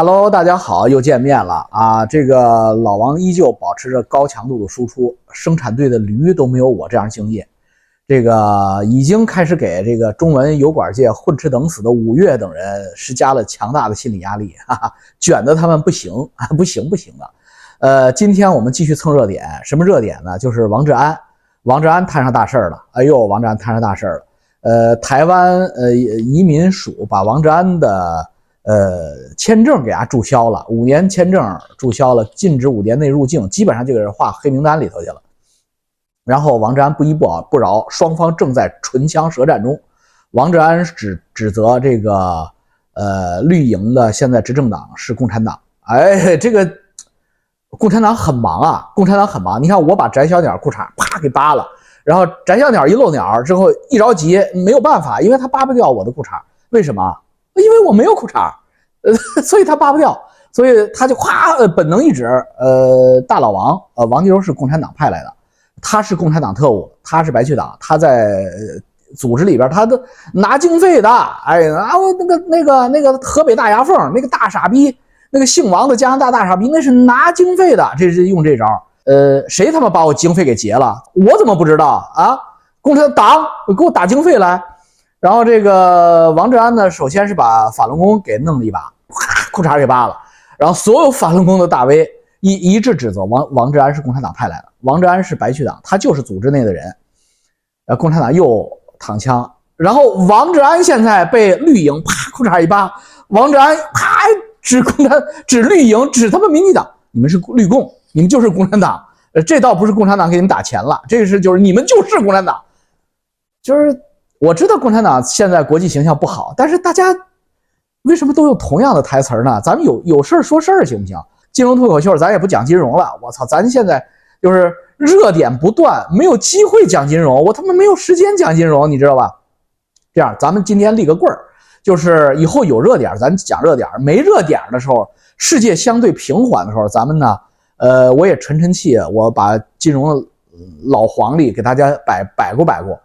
Hello，大家好，又见面了啊！这个老王依旧保持着高强度的输出，生产队的驴都没有我这样敬业。这个已经开始给这个中文油管界混吃等死的五月等人施加了强大的心理压力，哈哈，卷得他们不行啊，不行不行的。呃，今天我们继续蹭热点，什么热点呢？就是王志安，王志安摊上大事儿了。哎呦，王志安摊上大事儿了。呃，台湾呃移民署把王志安的。呃，签证给他注销了，五年签证注销了，禁止五年内入境，基本上就给人划黑名单里头去了。然后王志安不依不饶不饶，双方正在唇枪舌战中。王志安指指责这个呃绿营的现在执政党是共产党，哎，这个共产党很忙啊，共产党很忙。你看我把翟小鸟裤衩啪给扒了，然后翟小鸟一露鸟之后一着急没有办法，因为他扒不掉我的裤衩，为什么？因为我没有裤衩，呃，所以他扒不掉，所以他就咵，呃，本能一指，呃，大老王，呃，王金荣是共产党派来的，他是共产党特务，他是白区党，他在组织里边，他都拿经费的，哎啊，那个那个那个河北大牙缝那个大傻逼，那个姓王的加拿大大傻逼，那是拿经费的，这是用这招，呃，谁他妈把我经费给劫了？我怎么不知道啊？共产党给我打经费来。然后这个王志安呢，首先是把法轮功给弄了一把，裤衩给扒了。然后所有法轮功的大 V 一一致指责王王志安是共产党派来的，王志安是白区党，他就是组织内的人。呃，共产党又躺枪。然后王志安现在被绿营啪裤衩一扒，王志安啪指共产指绿营指他们民进党，你们是绿共，你们就是共产党。呃，这倒不是共产党给你们打钱了，这个是就是你们就是共产党，就是。我知道共产党现在国际形象不好，但是大家为什么都用同样的台词呢？咱们有有事儿说事儿行不行？金融脱口秀咱也不讲金融了。我操，咱现在就是热点不断，没有机会讲金融，我他妈没有时间讲金融，你知道吧？这样，咱们今天立个棍儿，就是以后有热点咱讲热点，没热点的时候，世界相对平缓的时候，咱们呢，呃，我也沉沉气，我把金融老黄历给大家摆摆过摆过。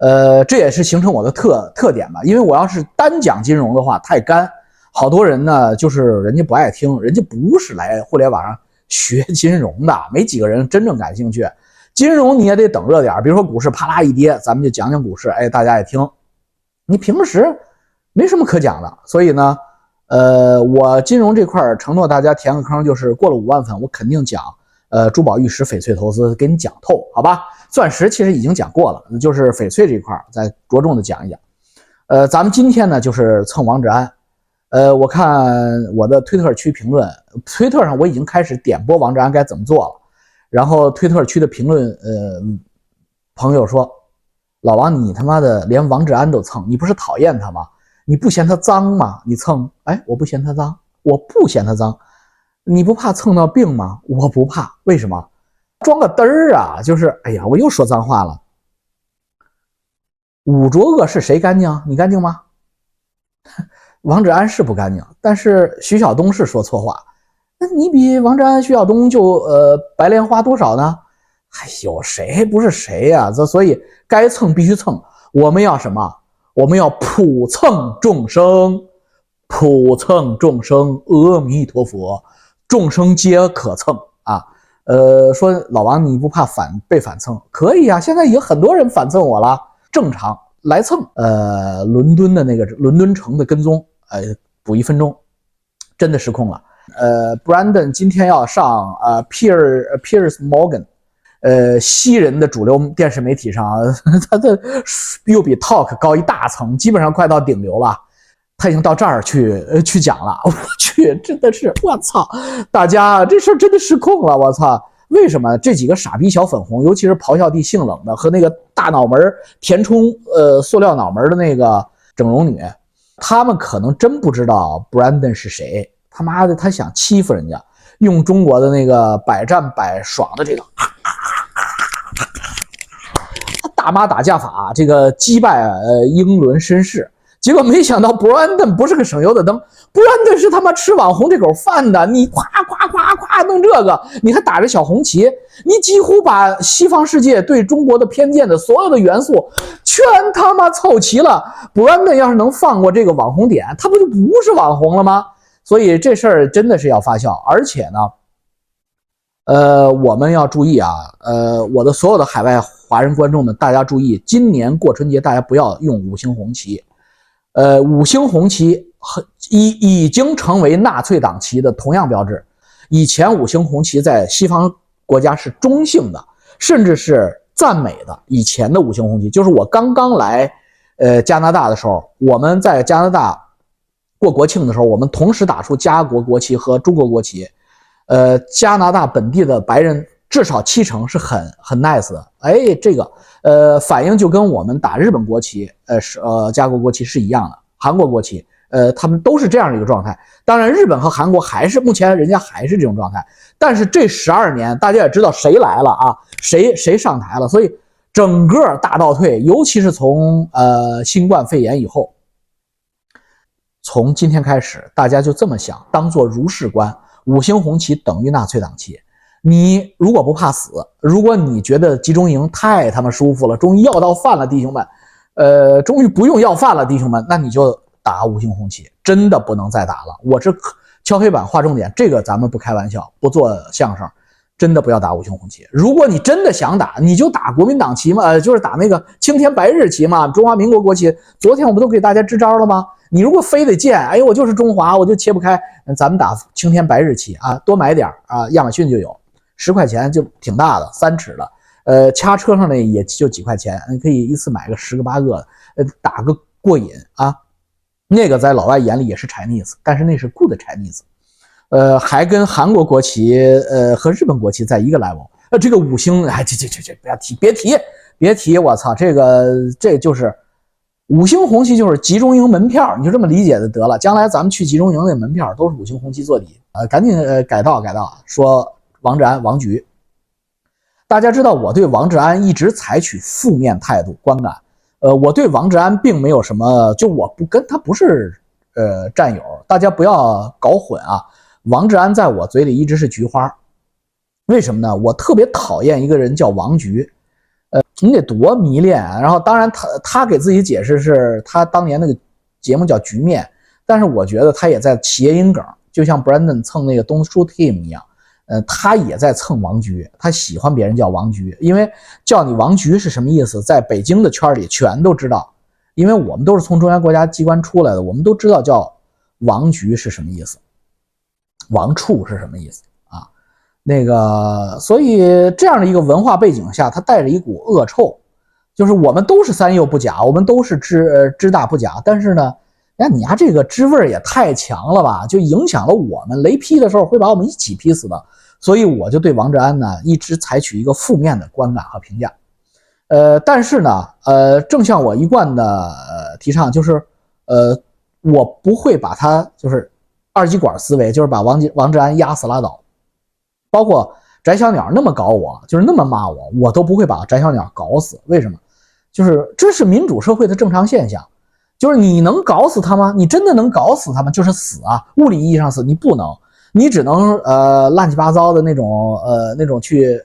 呃，这也是形成我的特特点吧，因为我要是单讲金融的话太干，好多人呢就是人家不爱听，人家不是来互联网上学 金融的，没几个人真正感兴趣。金融你也得等热点，比如说股市啪啦一跌，咱们就讲讲股市，哎，大家也听。你平时没什么可讲的，所以呢，呃，我金融这块承诺大家填个坑，就是过了五万粉，我肯定讲。呃，珠宝玉石翡翠投资给你讲透，好吧？钻石其实已经讲过了，就是翡翠这一块再着重的讲一讲。呃，咱们今天呢就是蹭王志安。呃，我看我的推特区评论，推特上我已经开始点播王志安该怎么做了。然后推特区的评论，呃，朋友说，老王你他妈的连王志安都蹭，你不是讨厌他吗？你不嫌他脏吗？你蹭？哎，我不嫌他脏，我不嫌他脏。你不怕蹭到病吗？我不怕，为什么？装个嘚儿啊！就是，哎呀，我又说脏话了。五浊恶世谁干净？你干净吗？王志安是不干净，但是徐晓东是说错话。那你比王志安、徐晓东就呃白莲花多少呢？哎呦，谁不是谁呀？这所以该蹭必须蹭。我们要什么？我们要普蹭众生，普蹭众生，阿弥陀佛。众生皆可蹭啊！呃，说老王你不怕反被反蹭？可以啊，现在已经很多人反蹭我了，正常来蹭。呃，伦敦的那个伦敦城的跟踪，呃，补一分钟，真的失控了。呃，Brandon 今天要上呃，Pier Pierce Morgan，呃，西人的主流电视媒体上，他的又比 Talk 高一大层，基本上快到顶流了。他已经到这儿去呃去讲了，我去，真的是我操！大家这事儿真的失控了，我操！为什么这几个傻逼小粉红，尤其是咆哮帝性冷的和那个大脑门填充呃塑料脑门的那个整容女，他们可能真不知道 Brandon 是谁？他妈的，他想欺负人家，用中国的那个百战百爽的这个他大妈打架法，这个击败呃英伦绅士。结果没想到，Brandon 不是个省油的灯，Brandon 是他妈吃网红这口饭的。你夸夸夸夸弄这个，你还打着小红旗，你几乎把西方世界对中国的偏见的所有的元素全他妈凑齐了。Brandon 要是能放过这个网红点，他不就不是网红了吗？所以这事儿真的是要发酵，而且呢，呃，我们要注意啊，呃，我的所有的海外华人观众们，大家注意，今年过春节大家不要用五星红旗，呃，五星红旗很已已经成为纳粹党旗的同样标志。以前五星红旗在西方国家是中性的，甚至是赞美的。以前的五星红旗，就是我刚刚来呃加拿大的时候，我们在加拿大过国庆的时候，我们同时打出加国国旗和中国国旗。呃，加拿大本地的白人至少七成是很很 nice 的，哎，这个呃反应就跟我们打日本国旗，呃是呃加国国旗是一样的，韩国国旗，呃他们都是这样的一个状态。当然，日本和韩国还是目前人家还是这种状态，但是这十二年大家也知道谁来了啊，谁谁上台了，所以整个大倒退，尤其是从呃新冠肺炎以后，从今天开始，大家就这么想，当做如是观。五星红旗等于纳粹党旗，你如果不怕死，如果你觉得集中营太他妈舒服了，终于要到饭了，弟兄们，呃，终于不用要饭了，弟兄们，那你就打五星红旗，真的不能再打了。我这敲黑板划重点，这个咱们不开玩笑，不做相声，真的不要打五星红旗。如果你真的想打，你就打国民党旗嘛，呃，就是打那个青天白日旗嘛，中华民国国旗。昨天我不都给大家支招了吗？你如果非得见，哎呦，我就是中华，我就切不开。咱们打青天白日旗啊，多买点啊，亚马逊就有，十块钱就挺大的，三尺的。呃，掐车上那也就几块钱，你可以一次买个十个八个，呃，打个过瘾啊。那个在老外眼里也是 Chinese，但是那是 good Chinese，呃，还跟韩国国旗，呃，和日本国旗在一个 level。呃，这个五星，哎，这这这这，不要提，别提，别提，我操，这个这就是。五星红旗就是集中营门票，你就这么理解就得了。将来咱们去集中营那门票都是五星红旗做底。呃，赶紧呃改道改道，说王志安王局。大家知道我对王志安一直采取负面态度观感。呃，我对王志安并没有什么，就我不跟他不是呃战友，大家不要搞混啊。王志安在我嘴里一直是菊花，为什么呢？我特别讨厌一个人叫王局。呃，你得多迷恋啊！然后，当然，他他给自己解释是他当年那个节目叫《局面》，但是我觉得他也在谐音梗，就像 Brandon 蹭那个 Don't Shoot Him 一样，呃，他也在蹭王局，他喜欢别人叫王局，因为叫你王局是什么意思，在北京的圈里全都知道，因为我们都是从中央国家机关出来的，我们都知道叫王局是什么意思，王处是什么意思啊。那个，所以这样的一个文化背景下，它带着一股恶臭，就是我们都是三幼不假，我们都是知知大不假，但是呢，那，你家这个知味也太强了吧，就影响了我们，雷劈的时候会把我们一起劈死的。所以我就对王志安呢，一直采取一个负面的观感和评价。呃，但是呢，呃，正像我一贯的提倡，就是呃，我不会把他就是二极管思维，就是把王王志安压死拉倒。包括翟小鸟那么搞我，就是那么骂我，我都不会把翟小鸟搞死。为什么？就是这是民主社会的正常现象。就是你能搞死他吗？你真的能搞死他吗？就是死啊，物理意义上死，你不能，你只能呃乱七八糟的那种呃那种去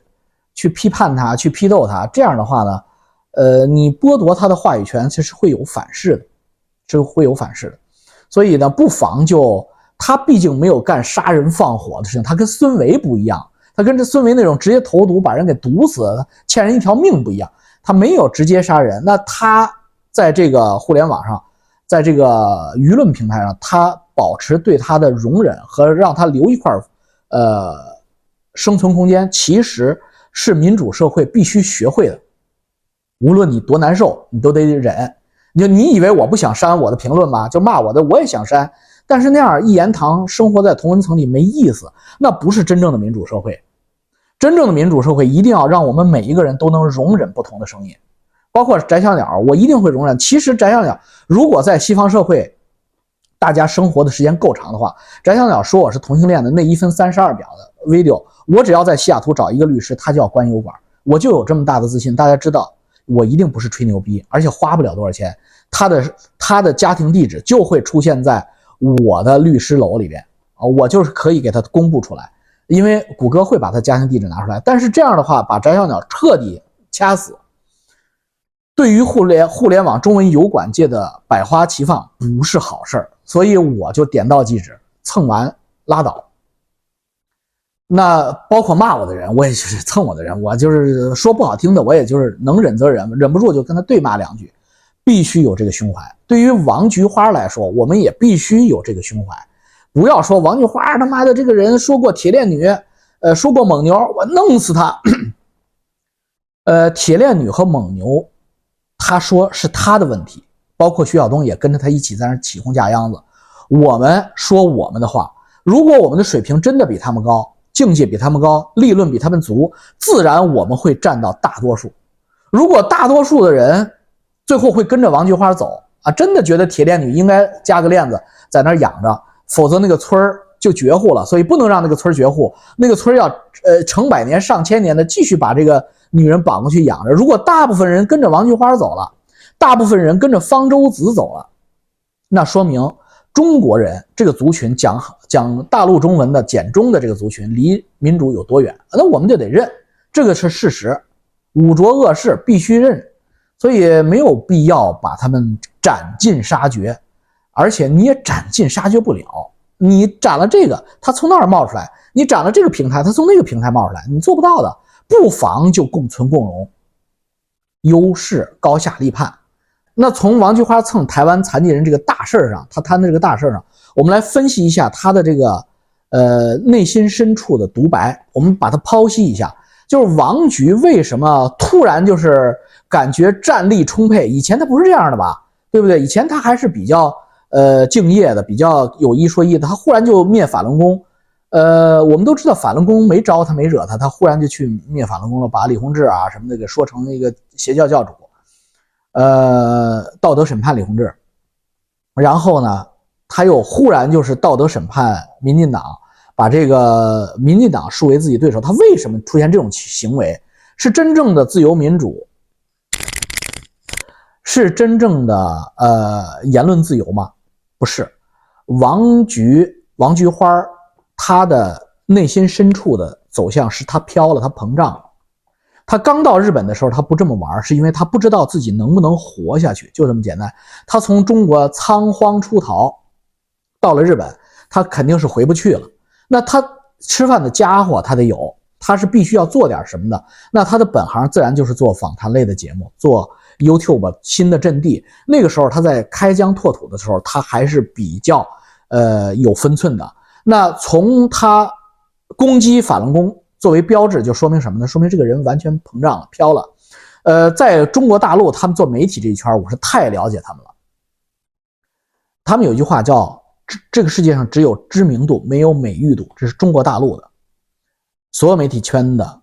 去批判他，去批斗他。这样的话呢，呃，你剥夺他的话语权，其实会有反噬的，是会有反噬的。所以呢，不妨就。他毕竟没有干杀人放火的事情，他跟孙维不一样，他跟这孙维那种直接投毒把人给毒死，欠人一条命不一样，他没有直接杀人。那他在这个互联网上，在这个舆论平台上，他保持对他的容忍和让他留一块呃生存空间，其实是民主社会必须学会的。无论你多难受，你都得忍。你就你以为我不想删我的评论吗？就骂我的，我也想删。但是那样一言堂，生活在同文层里没意思，那不是真正的民主社会。真正的民主社会一定要让我们每一个人都能容忍不同的声音，包括翟小鸟，我一定会容忍。其实翟小鸟如果在西方社会，大家生活的时间够长的话，翟小鸟说我是同性恋的那一分三十二秒的 video，我只要在西雅图找一个律师，他就要关油管，我就有这么大的自信。大家知道，我一定不是吹牛逼，而且花不了多少钱，他的他的家庭地址就会出现在。我的律师楼里边啊，我就是可以给他公布出来，因为谷歌会把他家庭地址拿出来。但是这样的话，把翟小鸟彻底掐死，对于互联互联网中文油管界的百花齐放不是好事儿。所以我就点到即止，蹭完拉倒。那包括骂我的人，我也就是蹭我的人，我就是说不好听的，我也就是能忍则忍，忍不住就跟他对骂两句，必须有这个胸怀。对于王菊花来说，我们也必须有这个胸怀，不要说王菊花他妈的这个人说过铁链女，呃，说过蒙牛，我弄死他。呃，铁链女和蒙牛，他说是他的问题，包括徐晓东也跟着他一起在那起哄架秧子。我们说我们的话，如果我们的水平真的比他们高。境界比他们高，利润比他们足，自然我们会占到大多数。如果大多数的人最后会跟着王菊花走啊，真的觉得铁链女应该加个链子在那养着，否则那个村儿就绝户了。所以不能让那个村绝户，那个村要呃成百年、上千年的继续把这个女人绑过去养着。如果大部分人跟着王菊花走了，大部分人跟着方舟子走了，那说明。中国人这个族群讲讲大陆中文的简中的这个族群离民主有多远？那我们就得认，这个是事实，污浊恶事必须认，所以没有必要把他们斩尽杀绝，而且你也斩尽杀绝不了。你斩了这个，他从那儿冒出来；你斩了这个平台，他从那个平台冒出来，你做不到的。不妨就共存共荣，优势高下立判。那从王菊花蹭台湾残疾人这个大事儿上，他摊的这个大事儿上，我们来分析一下他的这个呃内心深处的独白。我们把它剖析一下，就是王菊为什么突然就是感觉战力充沛？以前他不是这样的吧？对不对？以前他还是比较呃敬业的，比较有一说一的。他忽然就灭法轮功，呃，我们都知道法轮功没招他，没惹他，他忽然就去灭法轮功了，把李洪志啊什么的给说成一个邪教教主。呃，道德审判李洪志，然后呢，他又忽然就是道德审判民进党，把这个民进党视为自己对手。他为什么出现这种行为？是真正的自由民主？是真正的呃言论自由吗？不是。王菊王菊花，他的内心深处的走向是他飘了，他膨胀了。他刚到日本的时候，他不这么玩，是因为他不知道自己能不能活下去，就这么简单。他从中国仓皇出逃，到了日本，他肯定是回不去了。那他吃饭的家伙他得有，他是必须要做点什么的。那他的本行自然就是做访谈类的节目，做 YouTube 新的阵地。那个时候他在开疆拓土的时候，他还是比较呃有分寸的。那从他攻击法轮功。作为标志，就说明什么呢？说明这个人完全膨胀了、飘了。呃，在中国大陆，他们做媒体这一圈，我是太了解他们了。他们有一句话叫“这这个世界上只有知名度，没有美誉度”，这是中国大陆的所有媒体圈的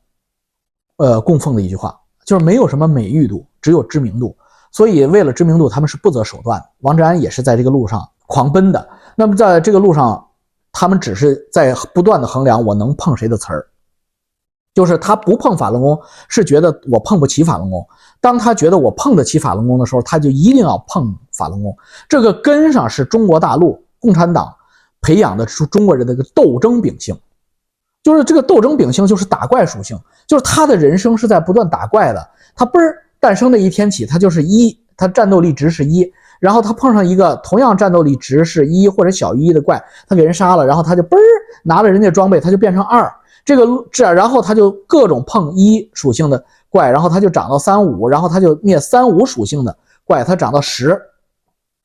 呃供奉的一句话，就是没有什么美誉度，只有知名度。所以为了知名度，他们是不择手段。王志安也是在这个路上狂奔的。那么在这个路上，他们只是在不断的衡量我能碰谁的词儿。就是他不碰法轮功，是觉得我碰不起法轮功。当他觉得我碰得起法轮功的时候，他就一定要碰法轮功。这个根上是中国大陆共产党培养的出中国人的一个斗争秉性，就是这个斗争秉性就是打怪属性，就是他的人生是在不断打怪的。他嘣儿诞生的一天起，他就是一，他战斗力值是一，然后他碰上一个同样战斗力值是一或者小于一的怪，他给人杀了，然后他就嘣儿拿了人家装备，他就变成二。这个这，然后他就各种碰一属性的怪，然后他就涨到三五，然后他就灭三五属性的怪，他涨到十，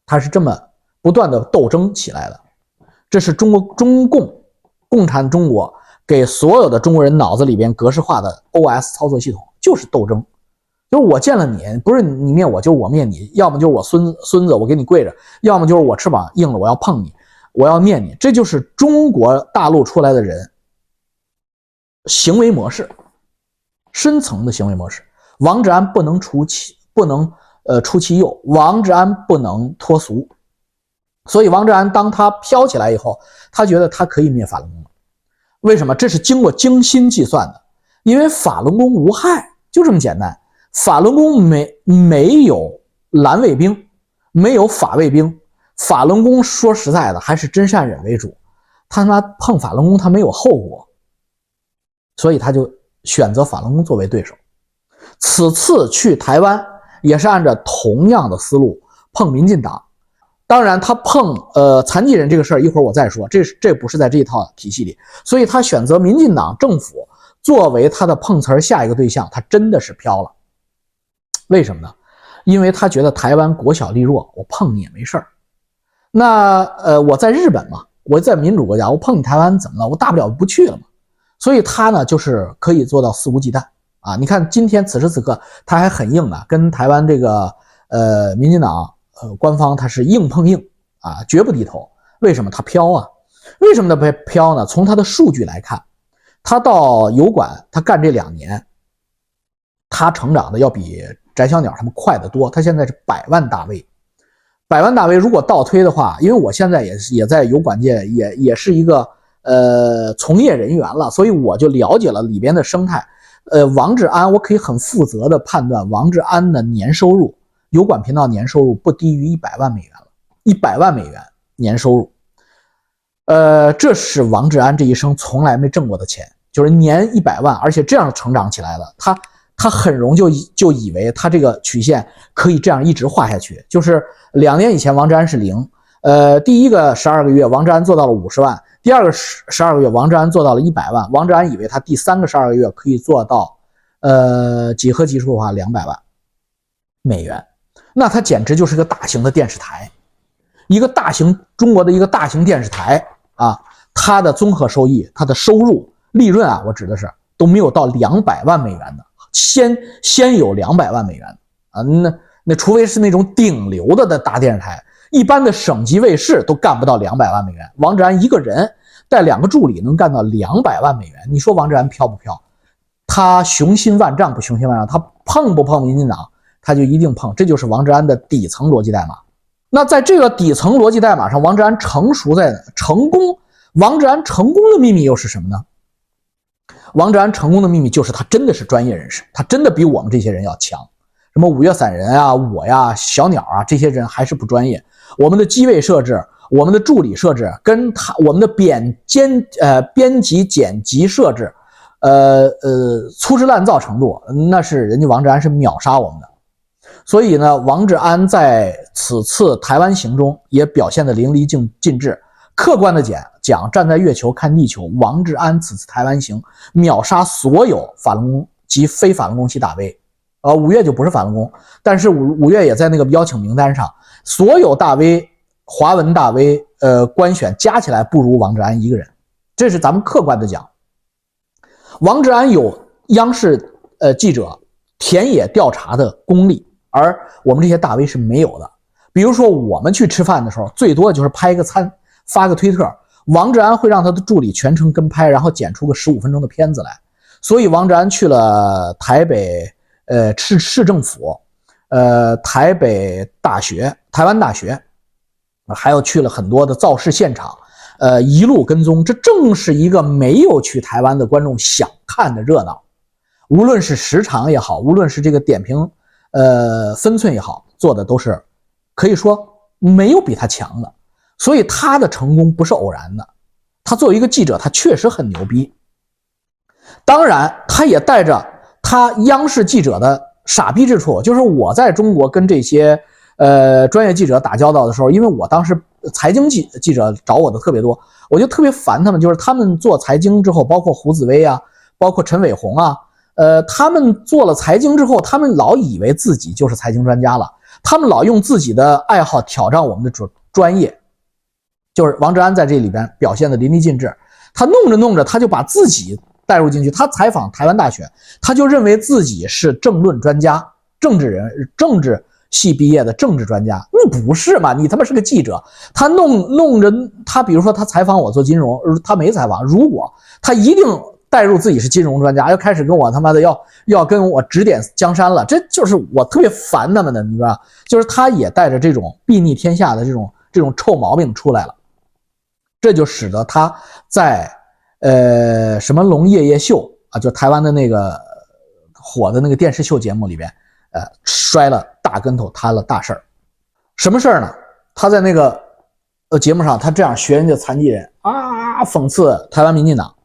他是这么不断的斗争起来的。这是中国中共共产中国给所有的中国人脑子里边格式化的 OS 操作系统，就是斗争，就是我见了你，不是你灭我，就是我灭你，要么就是我孙子孙子我给你跪着，要么就是我翅膀硬了我要碰你，我要灭你，这就是中国大陆出来的人。行为模式，深层的行为模式。王志安不能出其不能呃出其右，王志安不能脱俗。所以王志安当他飘起来以后，他觉得他可以灭法轮功。为什么？这是经过精心计算的，因为法轮功无害，就这么简单。法轮功没没有蓝卫兵，没有法卫兵。法轮功说实在的，还是真善忍为主。他他妈碰法轮功，他没有后果。所以他就选择法轮功作为对手。此次去台湾也是按照同样的思路碰民进党。当然，他碰呃残疾人这个事儿，一会儿我再说。这是这不是在这一套体系里，所以他选择民进党政府作为他的碰瓷儿下一个对象，他真的是飘了。为什么呢？因为他觉得台湾国小力弱，我碰你也没事儿。那呃，我在日本嘛，我在民主国家，我碰你台湾怎么了？我大不了不去了嘛。所以他呢，就是可以做到肆无忌惮啊。你看今天此时此刻，他还很硬的，跟台湾这个呃民进党呃官方他是硬碰硬啊，绝不低头。为什么他飘啊？为什么他飘呢？从他的数据来看，他到油管他干这两年，他成长的要比。翟小鸟他们快得多，他现在是百万大 V，百万大 V 如果倒推的话，因为我现在也是也在油管界，也也是一个呃从业人员了，所以我就了解了里边的生态。呃，王志安，我可以很负责的判断，王志安的年收入，油管频道年收入不低于一百万美元了，一百万美元年收入。呃，这是王志安这一生从来没挣过的钱，就是年一百万，而且这样成长起来了，他。他很容易就就以为他这个曲线可以这样一直画下去，就是两年以前王志安是零，呃，第一个十二个月王志安做到了五十万，第二个十十二个月王志安做到了一百万，王志安以为他第三个十二个月可以做到，呃，几何级数的话两百万美元，那他简直就是个大型的电视台，一个大型中国的一个大型电视台啊，它的综合收益、它的收入、利润啊，我指的是都没有到两百万美元的。先先有两百万美元啊，那那除非是那种顶流的的大电视台，一般的省级卫视都干不到两百万美元。王志安一个人带两个助理能干到两百万美元，你说王志安飘不飘？他雄心万丈不雄心万丈？他碰不碰民进党？他就一定碰，这就是王志安的底层逻辑代码。那在这个底层逻辑代码上，王志安成熟在成功，王志安成功的秘密又是什么呢？王志安成功的秘密就是他真的是专业人士，他真的比我们这些人要强。什么五月散人啊，我呀，小鸟啊，这些人还是不专业。我们的机位设置，我们的助理设置，跟他我们的编监呃编辑剪辑设置，呃呃粗制滥造程度，那是人家王志安是秒杀我们的。所以呢，王志安在此次台湾行中也表现得淋漓尽尽致。客观的讲，讲站在月球看地球，王志安此次台湾行秒杀所有法轮功及非法轮功系大 V，呃，五月就不是法轮功，但是五五月也在那个邀请名单上，所有大 V、华文大 V，呃，官选加起来不如王志安一个人，这是咱们客观的讲。王志安有央视呃记者田野调查的功力，而我们这些大 V 是没有的。比如说我们去吃饭的时候，最多就是拍个餐。发个推特，王志安会让他的助理全程跟拍，然后剪出个十五分钟的片子来。所以王志安去了台北，呃，市市政府，呃，台北大学、台湾大学，还有去了很多的造势现场，呃，一路跟踪。这正是一个没有去台湾的观众想看的热闹。无论是时长也好，无论是这个点评，呃，分寸也好，做的都是可以说没有比他强的。所以他的成功不是偶然的，他作为一个记者，他确实很牛逼。当然，他也带着他央视记者的傻逼之处，就是我在中国跟这些呃专业记者打交道的时候，因为我当时财经记记者找我的特别多，我就特别烦他们，就是他们做财经之后，包括胡紫薇啊，包括陈伟鸿啊，呃，他们做了财经之后，他们老以为自己就是财经专家了，他们老用自己的爱好挑战我们的专专业。就是王志安在这里边表现的淋漓尽致，他弄着弄着他就把自己带入进去。他采访台湾大学，他就认为自己是政论专家、政治人、政治系毕业的政治专家。你不是嘛？你他妈是个记者。他弄弄着他，比如说他采访我做金融，他没采访。如果他一定带入自己是金融专家，要开始跟我他妈的要要跟我指点江山了，这就是我特别烦他们的，你知道吧就是他也带着这种睥睨天下的这种这种臭毛病出来了。这就使得他在呃什么龙夜夜秀啊，就台湾的那个火的那个电视秀节目里边，呃摔了大跟头，摊了大事儿。什么事儿呢？他在那个呃节目上，他这样学人家残疾人啊，讽刺台湾民进党。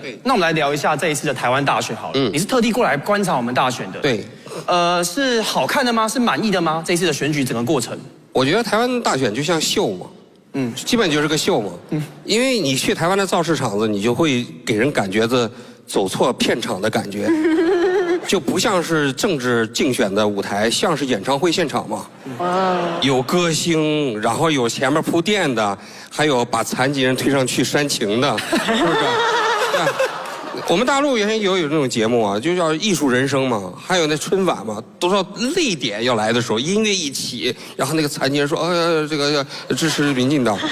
对那我们来聊一下这一次的台湾大选好了。嗯。你是特地过来观察我们大选的？对。呃，是好看的吗？是满意的吗？这一次的选举整个过程？我觉得台湾大选就像秀嘛，嗯，基本就是个秀嘛，嗯，因为你去台湾的造势场子，你就会给人感觉着走错片场的感觉，就不像是政治竞选的舞台，像是演唱会现场嘛，啊，有歌星，然后有前面铺垫的，还有把残疾人推上去煽情的，是不是？我们大陆原先有有这种节目啊，就叫艺术人生嘛，还有那春晚嘛，都说泪点要来的时候，音乐一起，然后那个残疾人说：“呃，这个要支持民进党。”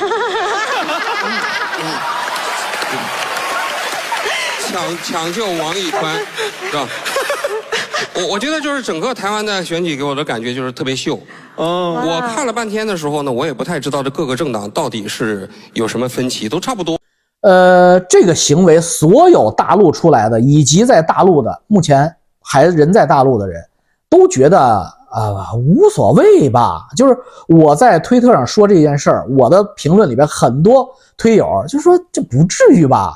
抢抢救王一川，是吧？我我觉得就是整个台湾的选举给我的感觉就是特别秀。哦。我看了半天的时候呢，我也不太知道这各个政党到底是有什么分歧，都差不多。呃，这个行为，所有大陆出来的，以及在大陆的，目前还人在大陆的人，都觉得啊无所谓吧。就是我在推特上说这件事儿，我的评论里边很多推友就说这不至于吧？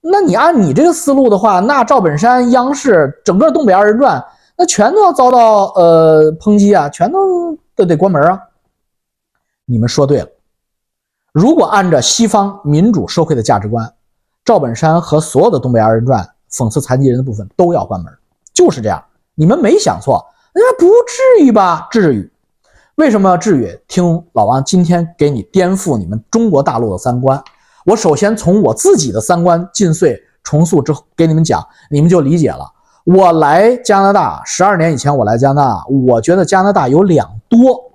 那你按你这个思路的话，那赵本山、央视整个东北二人转，那全都要遭到呃抨击啊，全都都得关门啊。你们说对了。如果按照西方民主社会的价值观，赵本山和所有的东北二人转讽刺残疾人的部分都要关门，就是这样。你们没想错，那不至于吧？至于？为什么要至于？听老王今天给你颠覆你们中国大陆的三观。我首先从我自己的三观尽碎重塑之后给你们讲，你们就理解了。我来加拿大十二年以前，我来加拿大，我觉得加拿大有两多，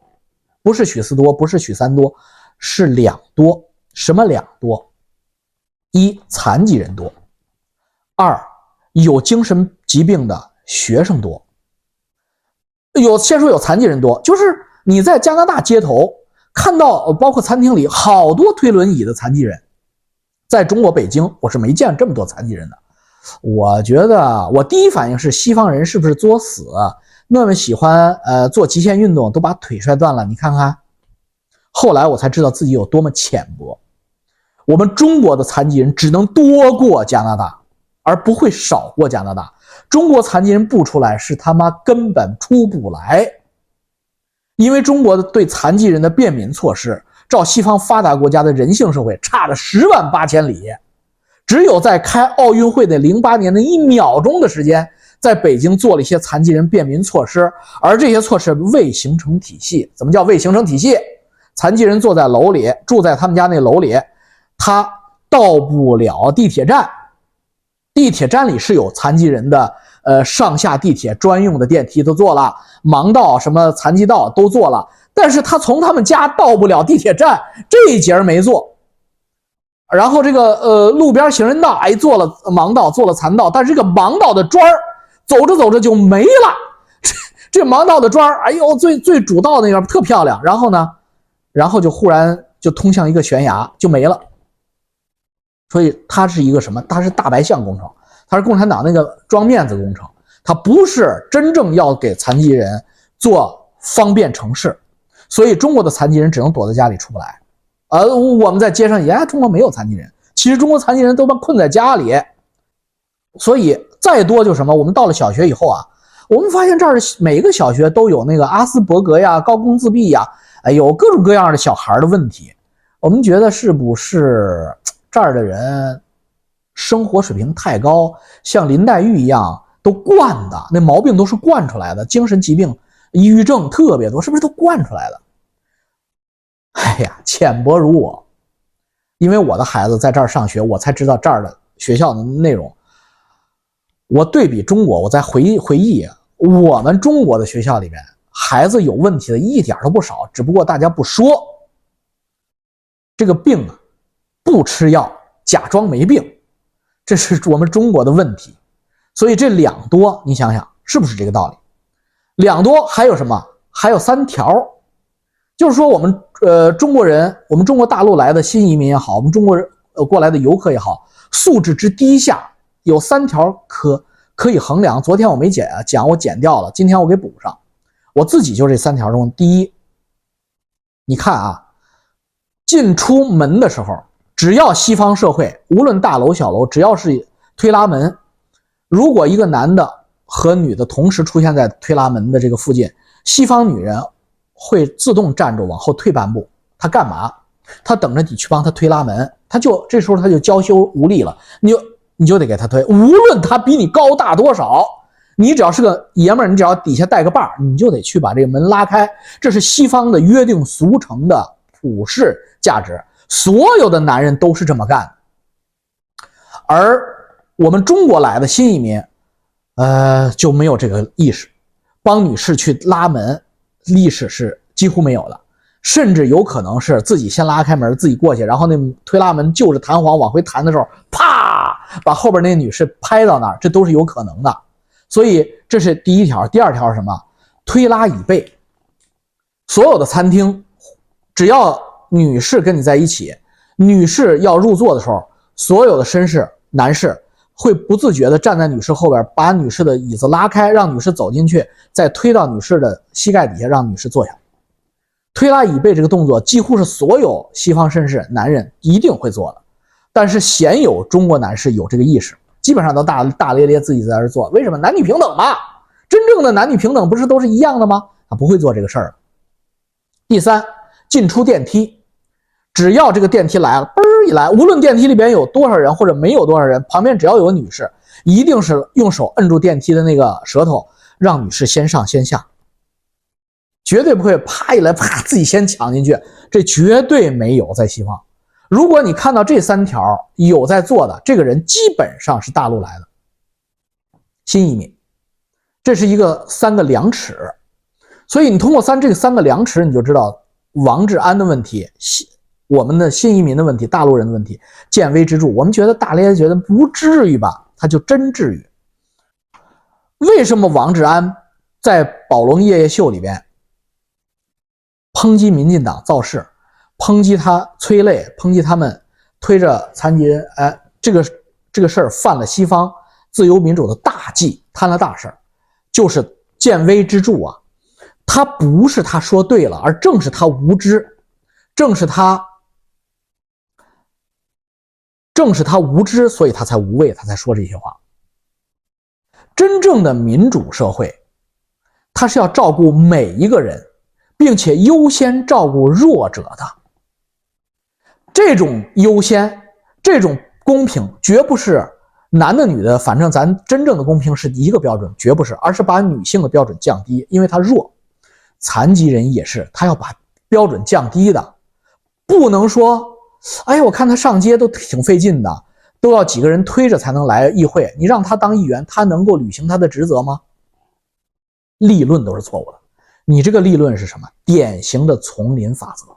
不是许四多，不是许三多。是两多，什么两多？一残疾人多，二有精神疾病的学生多。有先说有残疾人多，就是你在加拿大街头看到，包括餐厅里好多推轮椅的残疾人。在中国北京，我是没见这么多残疾人的。我觉得我第一反应是西方人是不是作死，那么喜欢呃做极限运动，都把腿摔断了。你看看。后来我才知道自己有多么浅薄。我们中国的残疾人只能多过加拿大，而不会少过加拿大。中国残疾人不出来是他妈根本出不来，因为中国的对残疾人的便民措施，照西方发达国家的人性社会差了十万八千里。只有在开奥运会的零八年的一秒钟的时间，在北京做了一些残疾人便民措施，而这些措施未形成体系。怎么叫未形成体系？残疾人坐在楼里，住在他们家那楼里，他到不了地铁站。地铁站里是有残疾人的，呃，上下地铁专用的电梯都做了，盲道什么残疾道都做了，但是他从他们家到不了地铁站，这一节没做。然后这个呃路边行人道，哎，做了盲道，做了残道，但是这个盲道的砖儿走着走着就没了。这这盲道的砖儿，哎呦，最最主道那个特漂亮。然后呢？然后就忽然就通向一个悬崖，就没了。所以它是一个什么？它是大白象工程，它是共产党那个装面子工程，它不是真正要给残疾人做方便城市。所以中国的残疾人只能躲在家里出不来。而我们在街上，哎，中国没有残疾人，其实中国残疾人都被困在家里。所以再多就什么？我们到了小学以后啊，我们发现这儿每一个小学都有那个阿斯伯格呀、高工自闭呀。哎，有各种各样的小孩的问题，我们觉得是不是这儿的人生活水平太高，像林黛玉一样都惯的，那毛病都是惯出来的，精神疾病、抑郁症特别多，是不是都惯出来的？哎呀，浅薄如我，因为我的孩子在这儿上学，我才知道这儿的学校的内容。我对比中国，我在回忆回忆我们中国的学校里面。孩子有问题的一点都不少，只不过大家不说。这个病啊，不吃药，假装没病，这是我们中国的问题。所以这两多，你想想是不是这个道理？两多还有什么？还有三条，就是说我们呃中国人，我们中国大陆来的新移民也好，我们中国人呃过来的游客也好，素质之低下有三条可可以衡量。昨天我没剪啊，讲我剪掉了，今天我给补上。我自己就这三条中，第一，你看啊，进出门的时候，只要西方社会，无论大楼小楼，只要是推拉门，如果一个男的和女的同时出现在推拉门的这个附近，西方女人会自动站住，往后退半步。她干嘛？他等着你去帮他推拉门，他就这时候他就娇羞无力了，你就你就得给他推，无论他比你高大多少，你只要是个爷们儿，你只要底下带个把儿，你就得去把这个门拉开。这是西方的约定俗成的普世价值，所有的男人都是这么干。而我们中国来的新移民，呃，就没有这个意识，帮女士去拉门，历史是几乎没有的。甚至有可能是自己先拉开门，自己过去，然后那推拉门就是弹簧往回弹的时候，啪，把后边那女士拍到那儿，这都是有可能的。所以这是第一条。第二条是什么？推拉椅背。所有的餐厅，只要女士跟你在一起，女士要入座的时候，所有的绅士男士会不自觉地站在女士后边，把女士的椅子拉开，让女士走进去，再推到女士的膝盖底下，让女士坐下。推拉椅背这个动作，几乎是所有西方绅士男人一定会做的，但是鲜有中国男士有这个意识，基本上都大大咧咧自己在这做。为什么？男女平等嘛，真正的男女平等不是都是一样的吗？他不会做这个事儿。第三，进出电梯，只要这个电梯来了，嘣一来，无论电梯里边有多少人或者没有多少人，旁边只要有个女士，一定是用手摁住电梯的那个舌头，让女士先上先下。绝对不会啪一来啪自己先抢进去，这绝对没有在西方。如果你看到这三条有在做的，这个人基本上是大陆来的新移民，这是一个三个量尺。所以你通过三这个三个量尺，你就知道王志安的问题，新我们的新移民的问题，大陆人的问题，见微知著。我们觉得大咧觉得不至于吧，他就真至于。为什么王志安在《宝龙夜夜秀》里边？抨击民进党造势，抨击他催泪，抨击他们推着残疾人，哎，这个这个事儿犯了西方自由民主的大忌，摊了大事儿，就是见微知著啊。他不是他说对了，而正是他无知，正是他，正是他无知，所以他才无畏，他才说这些话。真正的民主社会，他是要照顾每一个人。并且优先照顾弱者的这种优先，这种公平，绝不是男的女的，反正咱真正的公平是一个标准，绝不是，而是把女性的标准降低，因为她弱。残疾人也是，他要把标准降低的，不能说，哎，我看他上街都挺费劲的，都要几个人推着才能来议会，你让他当议员，他能够履行他的职责吗？立论都是错误的。你这个立论是什么？典型的丛林法则，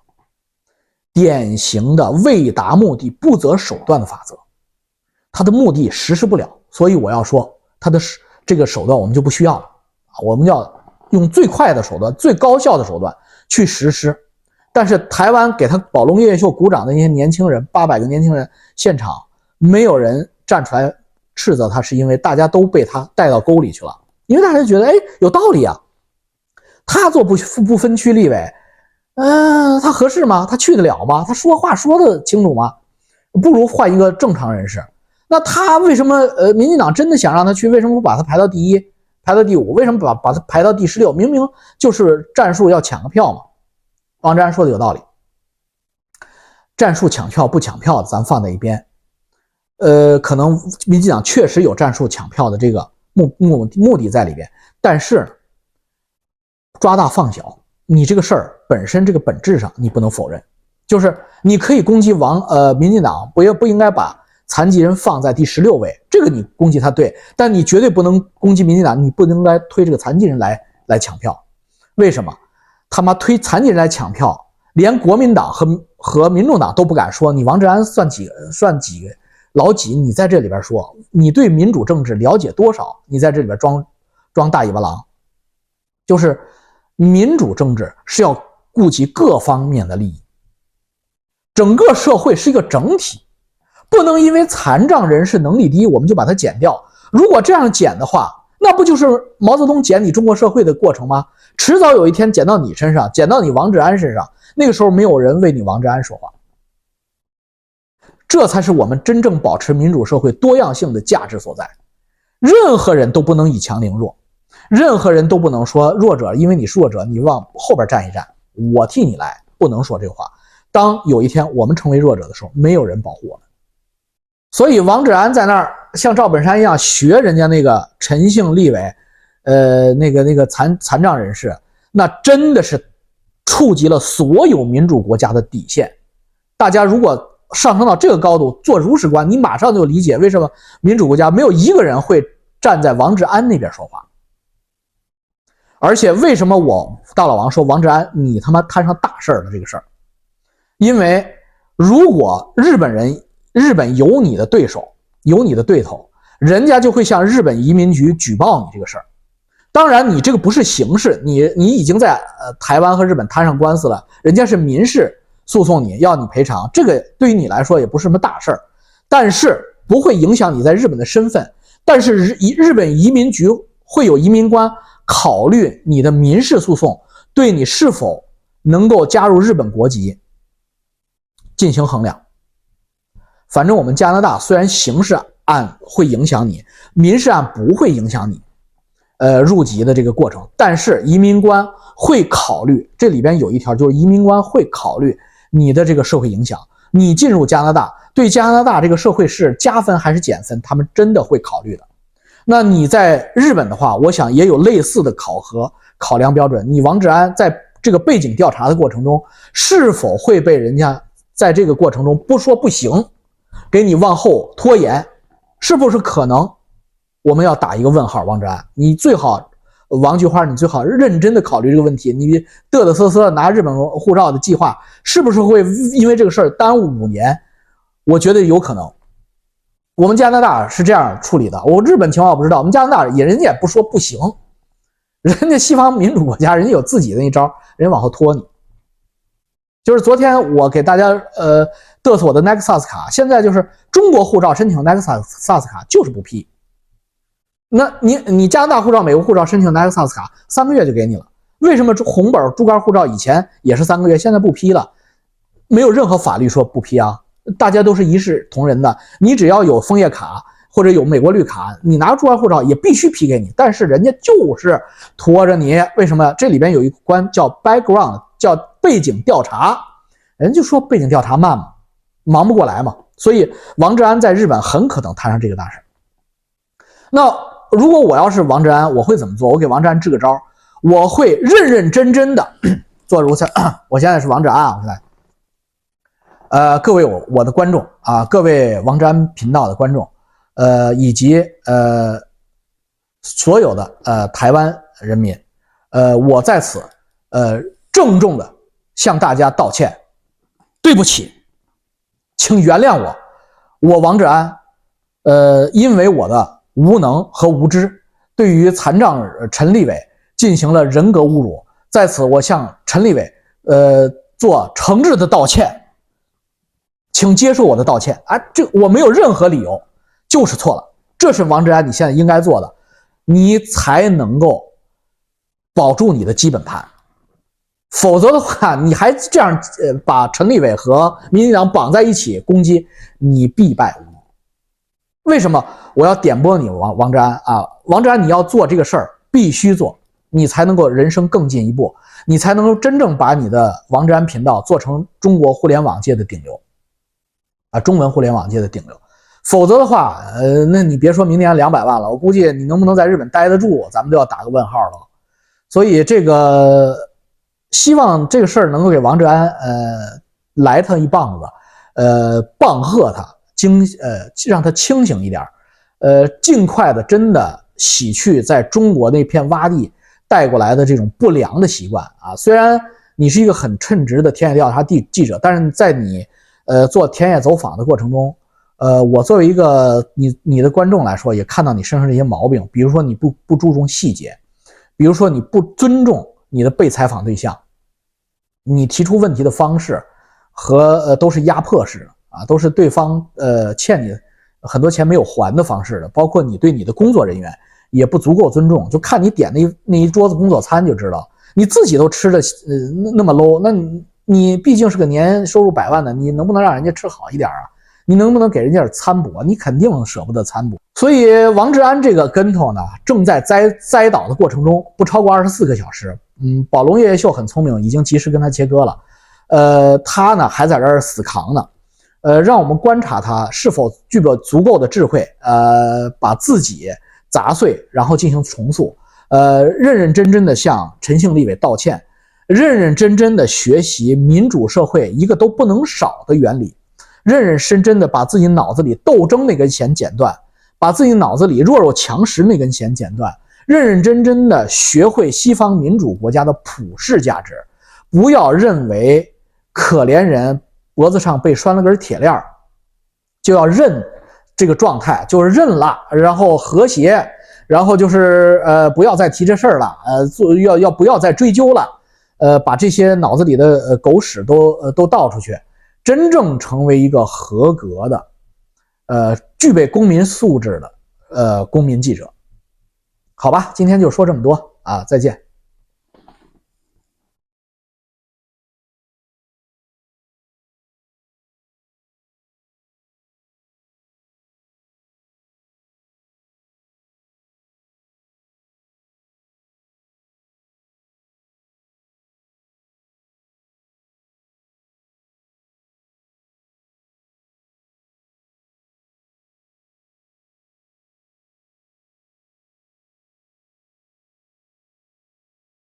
典型的为达目的不择手段的法则。他的目的实施不了，所以我要说他的这个手段我们就不需要了啊！我们要用最快的手段、最高效的手段去实施。但是台湾给他宝龙夜夜秀鼓掌的那些年轻人，八百个年轻人，现场没有人站出来斥责他，是因为大家都被他带到沟里去了，因为大家觉得哎有道理啊。他做不不分区立委，嗯，他合适吗？他去得了吗？他说话说得清楚吗？不如换一个正常人士。那他为什么？呃，民进党真的想让他去，为什么不把他排到第一，排到第五？为什么把把他排到第十六？明明就是战术要抢个票嘛。王占说的有道理，战术抢票不抢票，咱放在一边。呃，可能民进党确实有战术抢票的这个目目目的在里边，但是。抓大放小，你这个事儿本身这个本质上你不能否认，就是你可以攻击王呃民进党，不要不应该把残疾人放在第十六位，这个你攻击他对，但你绝对不能攻击民进党，你不应该推这个残疾人来来抢票，为什么？他妈推残疾人来抢票，连国民党和和民众党都不敢说，你王志安算几算几老几？你在这里边说，你对民主政治了解多少？你在这里边装装大尾巴狼，就是。民主政治是要顾及各方面的利益，整个社会是一个整体，不能因为残障人士能力低，我们就把它减掉。如果这样减的话，那不就是毛泽东减你中国社会的过程吗？迟早有一天减到你身上，减到你王志安身上，那个时候没有人为你王志安说话。这才是我们真正保持民主社会多样性的价值所在。任何人都不能以强凌弱。任何人都不能说弱者，因为你是弱者，你往后边站一站，我替你来，不能说这话。当有一天我们成为弱者的时候，没有人保护我们。所以王志安在那儿像赵本山一样学人家那个陈姓立委，呃，那个那个残残障人士，那真的是触及了所有民主国家的底线。大家如果上升到这个高度做如实观，你马上就理解为什么民主国家没有一个人会站在王志安那边说话。而且为什么我大老王说王志安你他妈摊上大事儿了这个事儿？因为如果日本人。日本有你的对手，有你的对头，人家就会向日本移民局举报你这个事儿。当然，你这个不是刑事，你你已经在呃台湾和日本摊上官司了，人家是民事诉讼，你要你赔偿，这个对于你来说也不是什么大事儿，但是不会影响你在日本的身份。但是日日本移民局会有移民官考虑你的民事诉讼对你是否能够加入日本国籍进行衡量。反正我们加拿大虽然刑事案会影响你，民事案不会影响你，呃，入籍的这个过程，但是移民官会考虑，这里边有一条就是移民官会考虑你的这个社会影响，你进入加拿大对加拿大这个社会是加分还是减分，他们真的会考虑的。那你在日本的话，我想也有类似的考核考量标准。你王志安在这个背景调查的过程中，是否会被人家在这个过程中不说不行？给你往后拖延，是不是可能？我们要打一个问号。王志安，你最好，王菊花，你最好认真的考虑这个问题。你嘚嘚瑟瑟拿日本护照的计划，是不是会因为这个事儿耽误五年？我觉得有可能。我们加拿大是这样处理的，我日本情况我不知道。我们加拿大也人家也不说不行，人家西方民主国家，人家有自己的那招，人家往后拖你。就是昨天我给大家呃嘚瑟我的 Nexus 卡，现在就是中国护照申请 Nexus 卡就是不批。那你你加拿大护照、美国护照申请 Nexus 卡三个月就给你了，为什么红本猪肝护照以前也是三个月，现在不批了？没有任何法律说不批啊，大家都是一视同仁的。你只要有枫叶卡或者有美国绿卡，你拿猪肝护照也必须批给你。但是人家就是拖着你，为什么？这里边有一关叫 background。叫背景调查，人就说背景调查慢嘛，忙不过来嘛，所以王志安在日本很可能摊上这个大事。那如果我要是王志安，我会怎么做？我给王志安支个招，我会认认真真的做如下。我现在是王志安啊，我在，呃，各位我我的观众啊，各位王志安频道的观众，呃，以及呃所有的呃台湾人民，呃，我在此呃。郑重的向大家道歉，对不起，请原谅我，我王志安，呃，因为我的无能和无知，对于残障陈立伟进行了人格侮辱，在此我向陈立伟，呃，做诚挚的道歉，请接受我的道歉啊，这我没有任何理由，就是错了，这是王志安你现在应该做的，你才能够保住你的基本盘。否则的话，你还这样呃把陈立伟和民进党绑在一起攻击，你必败无疑。为什么我要点拨你王王志安啊？王志安，你要做这个事儿必须做，你才能够人生更进一步，你才能够真正把你的王志安频道做成中国互联网界的顶流啊，中文互联网界的顶流。否则的话，呃，那你别说明年两百万了，我估计你能不能在日本待得住，咱们都要打个问号了。所以这个。希望这个事儿能够给王志安，呃，来他一棒子，呃，棒喝他，惊，呃，让他清醒一点，呃，尽快的真的洗去在中国那片洼地带过来的这种不良的习惯啊。虽然你是一个很称职的田野调查记记者，但是在你，呃，做田野走访的过程中，呃，我作为一个你你的观众来说，也看到你身上这些毛病，比如说你不不注重细节，比如说你不尊重。你的被采访对象，你提出问题的方式和呃都是压迫式的啊，都是对方呃欠你很多钱没有还的方式的，包括你对你的工作人员也不足够尊重，就看你点那那一桌子工作餐就知道，你自己都吃的呃那么 low，那你你毕竟是个年收入百万的，你能不能让人家吃好一点啊？你能不能给人家点餐补？你肯定舍不得餐补。所以王志安这个跟头呢，正在栽栽倒的过程中，不超过二十四个小时。嗯，宝龙夜夜秀很聪明，已经及时跟他切割了。呃，他呢还在这儿死扛呢。呃，让我们观察他是否具备足够的智慧，呃，把自己砸碎，然后进行重塑。呃，认认真真的向陈姓立委道歉，认认真真的学习民主社会一个都不能少的原理，认认真真的把自己脑子里斗争那根弦剪断，把自己脑子里弱肉强食那根弦剪断，认认真真的学会西方民主国家的普世价值，不要认为可怜人脖子上被拴了根铁链就要认这个状态，就是认了，然后和谐。然后就是呃，不要再提这事儿了，呃，做要要不要再追究了，呃，把这些脑子里的呃狗屎都呃都倒出去，真正成为一个合格的，呃，具备公民素质的呃公民记者。好吧，今天就说这么多啊，再见。